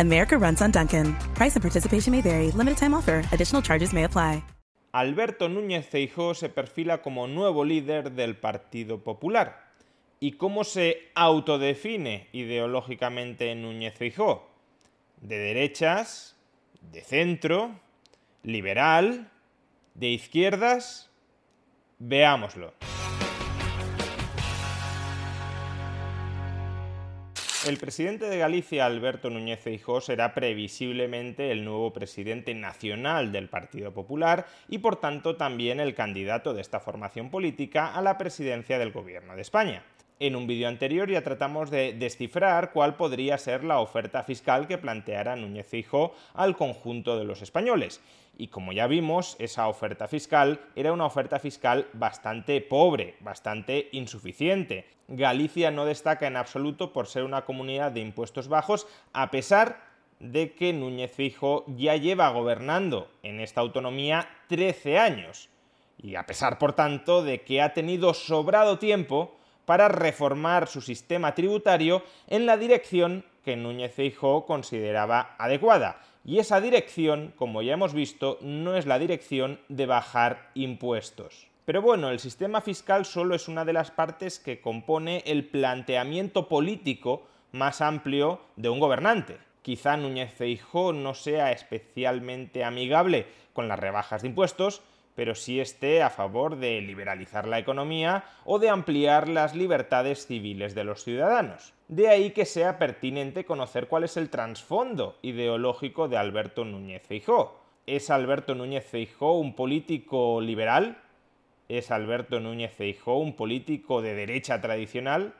America runs on Dunkin'. Price and participation may vary. Limited time offer. Additional charges may apply. Alberto Núñez Feijóo se perfila como nuevo líder del Partido Popular. ¿Y cómo se autodefine ideológicamente Núñez Feijóo? De derechas, de centro, liberal, de izquierdas. Veámoslo. El presidente de Galicia, Alberto Núñez Feijóo, será previsiblemente el nuevo presidente nacional del Partido Popular y por tanto también el candidato de esta formación política a la presidencia del Gobierno de España. En un vídeo anterior ya tratamos de descifrar cuál podría ser la oferta fiscal que planteara Núñez Feijóo al conjunto de los españoles. Y como ya vimos, esa oferta fiscal era una oferta fiscal bastante pobre, bastante insuficiente. Galicia no destaca en absoluto por ser una comunidad de impuestos bajos, a pesar de que Núñez Feijóo ya lleva gobernando en esta autonomía 13 años. Y a pesar, por tanto, de que ha tenido sobrado tiempo para reformar su sistema tributario en la dirección que Núñez Feijóo consideraba adecuada. Y esa dirección, como ya hemos visto, no es la dirección de bajar impuestos. Pero bueno, el sistema fiscal solo es una de las partes que compone el planteamiento político más amplio de un gobernante. Quizá Núñez Feijóo no sea especialmente amigable con las rebajas de impuestos, pero sí esté a favor de liberalizar la economía o de ampliar las libertades civiles de los ciudadanos. De ahí que sea pertinente conocer cuál es el trasfondo ideológico de Alberto Núñez Feijóo. ¿Es Alberto Núñez Feijóo un político liberal? ¿Es Alberto Núñez Feijóo un político de derecha tradicional?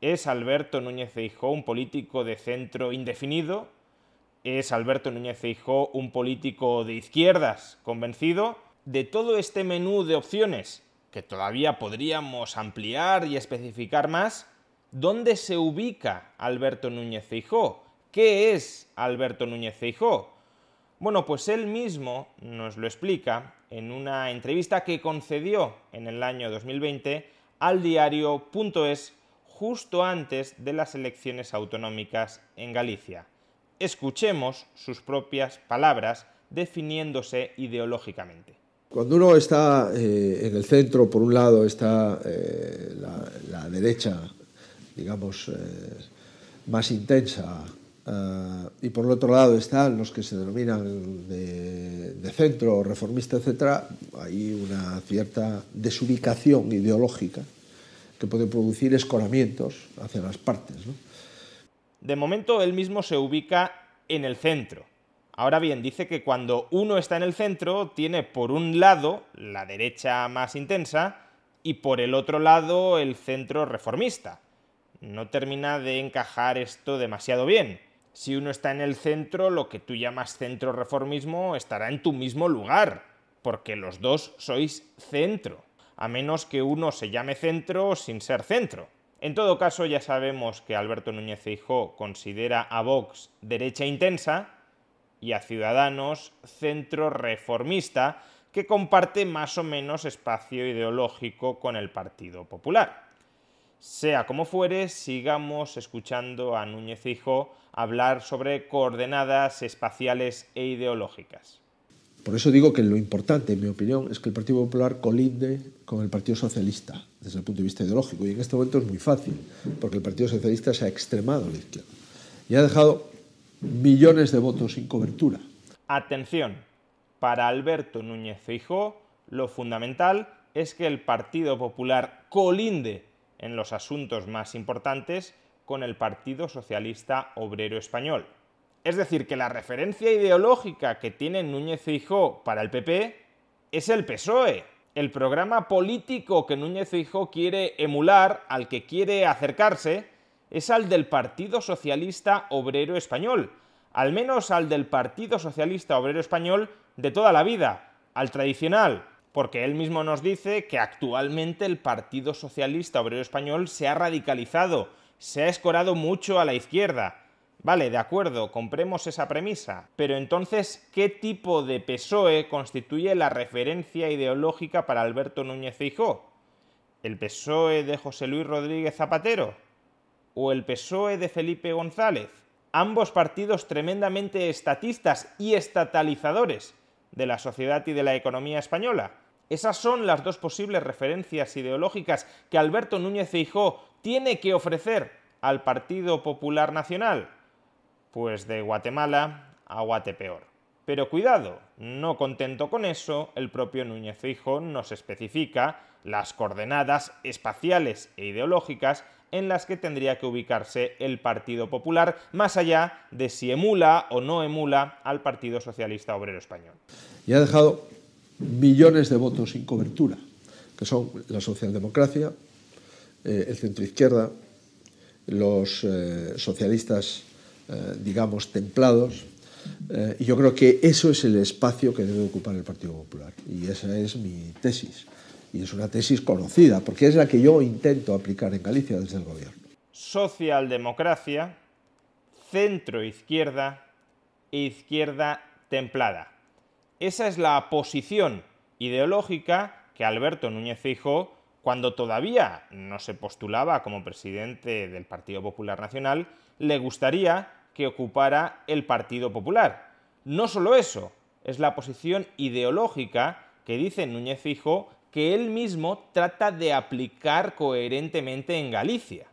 ¿Es Alberto Núñez Feijóo un político de centro indefinido? ¿Es Alberto Núñez Feijóo un político de izquierdas convencido? De todo este menú de opciones, que todavía podríamos ampliar y especificar más, ¿dónde se ubica Alberto Núñez Feijó? ¿Qué es Alberto Núñez Feijó? Bueno, pues él mismo nos lo explica en una entrevista que concedió en el año 2020 al diario.es justo antes de las elecciones autonómicas en Galicia. Escuchemos sus propias palabras definiéndose ideológicamente. Cuando uno está eh, en el centro, por un lado está eh, la, derecha, digamos, eh, más intensa, y por el otro lado están los que se denominan de, centro, reformista, etc., hay una cierta desubicación ideológica que puede producir escoramientos hacia las partes. De momento, él mismo se ubica en el centro Ahora bien, dice que cuando uno está en el centro, tiene por un lado la derecha más intensa y por el otro lado el centro reformista. No termina de encajar esto demasiado bien. Si uno está en el centro, lo que tú llamas centro reformismo estará en tu mismo lugar, porque los dos sois centro, a menos que uno se llame centro sin ser centro. En todo caso, ya sabemos que Alberto Núñez Feijóo considera a Vox derecha intensa, y a Ciudadanos centro reformista, que comparte más o menos espacio ideológico con el Partido Popular. Sea como fuere, sigamos escuchando a Núñez Hijo hablar sobre coordenadas espaciales e ideológicas. Por eso digo que lo importante, en mi opinión, es que el Partido Popular colinde con el Partido Socialista desde el punto de vista ideológico. Y en este momento es muy fácil, porque el Partido Socialista se ha extremado a la izquierda y ha dejado millones de votos sin cobertura. Atención, para Alberto Núñez Feijóo, lo fundamental es que el Partido Popular colinde en los asuntos más importantes con el Partido Socialista Obrero Español. Es decir, que la referencia ideológica que tiene Núñez Feijóo para el PP es el PSOE. El programa político que Núñez Feijóo quiere emular, al que quiere acercarse, es al del Partido Socialista Obrero Español, al menos al del Partido Socialista Obrero Español de toda la vida, al tradicional, porque él mismo nos dice que actualmente el Partido Socialista Obrero Español se ha radicalizado, se ha escorado mucho a la izquierda. Vale, de acuerdo, compremos esa premisa, pero entonces, ¿qué tipo de PSOE constituye la referencia ideológica para Alberto Núñez Feijóo? ¿El PSOE de José Luis Rodríguez Zapatero? ¿O el PSOE de Felipe González? Ambos partidos tremendamente estatistas y estatalizadores de la sociedad y de la economía española. Esas son las dos posibles referencias ideológicas que Alberto Núñez Feijó tiene que ofrecer al Partido Popular Nacional. Pues de Guatemala a Guatepeor. Pero cuidado, no contento con eso, el propio Núñez Feijó nos especifica las coordenadas espaciales e ideológicas en las que tendría que ubicarse el Partido Popular, más allá de si emula o no emula al Partido Socialista Obrero Español. Y ha dejado millones de votos sin cobertura, que son la socialdemocracia, eh, el centroizquierda, los eh, socialistas, eh, digamos, templados, y yo creo que eso es el espacio que debe ocupar el Partido Popular. Y esa es mi tesis. Y es una tesis conocida, porque es la que yo intento aplicar en Galicia desde el gobierno. Socialdemocracia, centro-izquierda e izquierda templada. Esa es la posición ideológica que Alberto Núñez Feijóo, cuando todavía no se postulaba como presidente del Partido Popular Nacional, le gustaría que ocupara el Partido Popular. No solo eso, es la posición ideológica que dice Núñez Feijóo que él mismo trata de aplicar coherentemente en Galicia.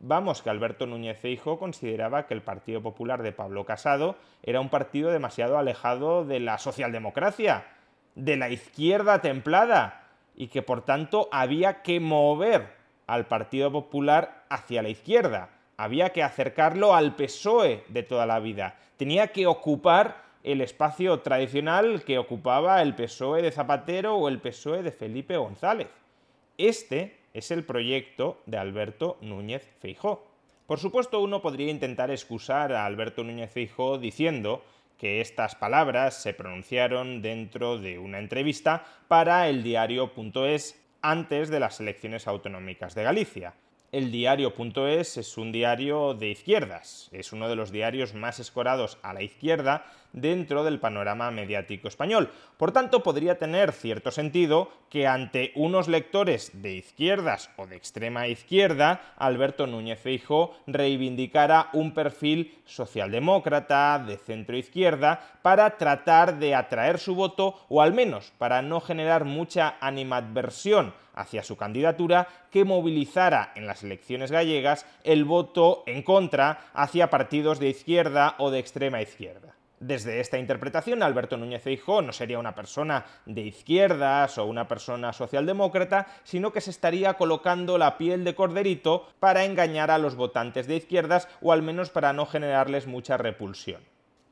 Vamos, que Alberto Núñez Feijóo consideraba que el Partido Popular de Pablo Casado era un partido demasiado alejado de la socialdemocracia, de la izquierda templada, y que por tanto había que mover al Partido Popular hacia la izquierda, había que acercarlo al PSOE de toda la vida, tenía que ocupar el espacio tradicional que ocupaba el PSOE de Zapatero o el PSOE de Felipe González. Este es el proyecto de Alberto Núñez Feijó. Por supuesto, uno podría intentar excusar a Alberto Núñez Feijó diciendo que estas palabras se pronunciaron dentro de una entrevista para el diario.es antes de las elecciones autonómicas de Galicia. El diario.es es un diario de izquierdas, es uno de los diarios más escorados a la izquierda dentro del panorama mediático español. Por tanto, podría tener cierto sentido que ante unos lectores de izquierdas o de extrema izquierda, Alberto Núñez Feijóo reivindicara un perfil socialdemócrata, de centro izquierda, para tratar de atraer su voto o al menos para no generar mucha animadversión hacia su candidatura que movilizara en las elecciones gallegas el voto en contra hacia partidos de izquierda o de extrema izquierda. Desde esta interpretación, Alberto Núñez Feijóo no sería una persona de izquierdas o una persona socialdemócrata, sino que se estaría colocando la piel de corderito para engañar a los votantes de izquierdas o al menos para no generarles mucha repulsión.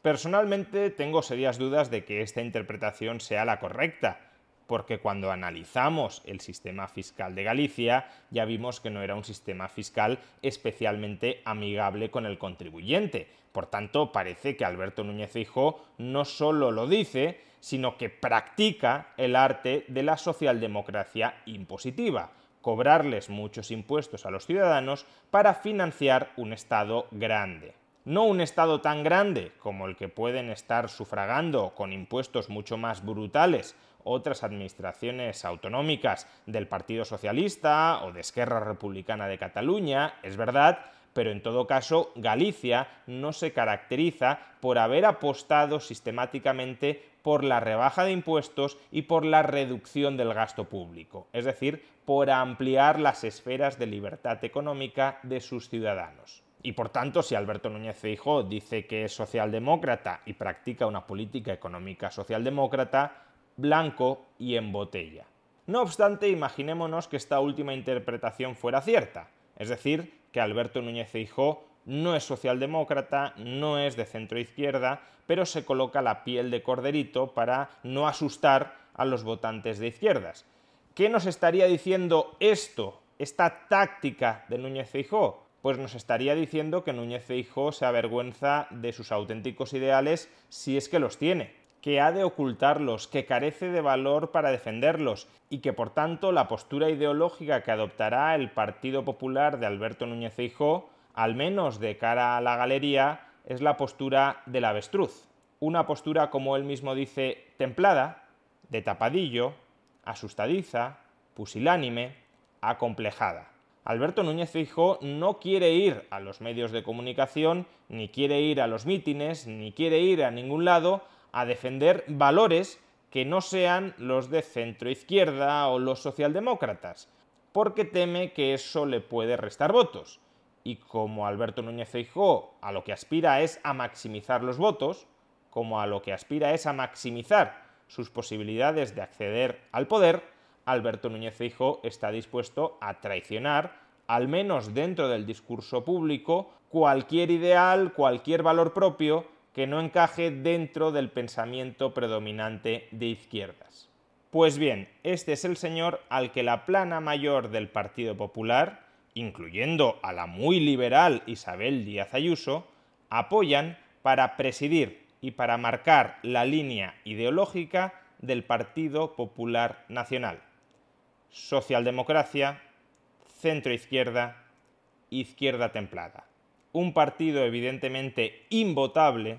Personalmente tengo serias dudas de que esta interpretación sea la correcta, porque cuando analizamos el sistema fiscal de Galicia ya vimos que no era un sistema fiscal especialmente amigable con el contribuyente. Por tanto, parece que Alberto Núñez Feijóo no solo lo dice, sino que practica el arte de la socialdemocracia impositiva, cobrarles muchos impuestos a los ciudadanos para financiar un Estado grande. no un Estado tan grande como el que pueden estar sufragando con impuestos mucho más brutales otras administraciones autonómicas del Partido Socialista o de Esquerra Republicana de Cataluña, es verdad, pero en todo caso Galicia no se caracteriza por haber apostado sistemáticamente por la rebaja de impuestos y por la reducción del gasto público, es decir, por ampliar las esferas de libertad económica de sus ciudadanos. Y por tanto, si Alberto Núñez Feijóo dice que es socialdemócrata y practica una política económica socialdemócrata, blanco y en botella. No obstante, imaginémonos que esta última interpretación fuera cierta, es decir, que Alberto Núñez Feijóo no es socialdemócrata, no es de centro izquierda, pero se coloca la piel de corderito para no asustar a los votantes de izquierdas. ¿Qué nos estaría diciendo esto, esta táctica de Núñez Feijóo? pues nos estaría diciendo que Núñez Feijóo se avergüenza de sus auténticos ideales si es que los tiene, que ha de ocultarlos, que carece de valor para defenderlos y que por tanto la postura ideológica que adoptará el Partido Popular de Alberto Núñez Feijóo, al menos de cara a la galería, es la postura del avestruz, una postura como él mismo dice templada, de tapadillo, asustadiza, pusilánime, acomplejada. Alberto Núñez Feijóo no quiere ir a los medios de comunicación, ni quiere ir a los mítines, ni quiere ir a ningún lado a defender valores que no sean los de centro izquierda o los socialdemócratas, porque teme que eso le puede restar votos. Y como Alberto Núñez Feijóo a lo que aspira es a maximizar los votos, como a lo que aspira es a maximizar sus posibilidades de acceder al poder, Alberto Núñez Feijóo está dispuesto a traicionar, al menos dentro del discurso público, cualquier ideal, cualquier valor propio que no encaje dentro del pensamiento predominante de izquierdas. Pues bien, este es el señor al que la plana mayor del Partido Popular, incluyendo a la muy liberal Isabel Díaz Ayuso, apoyan para presidir y para marcar la línea ideológica del Partido Popular Nacional socialdemocracia, centro-izquierda, izquierda templada. Un partido evidentemente invotable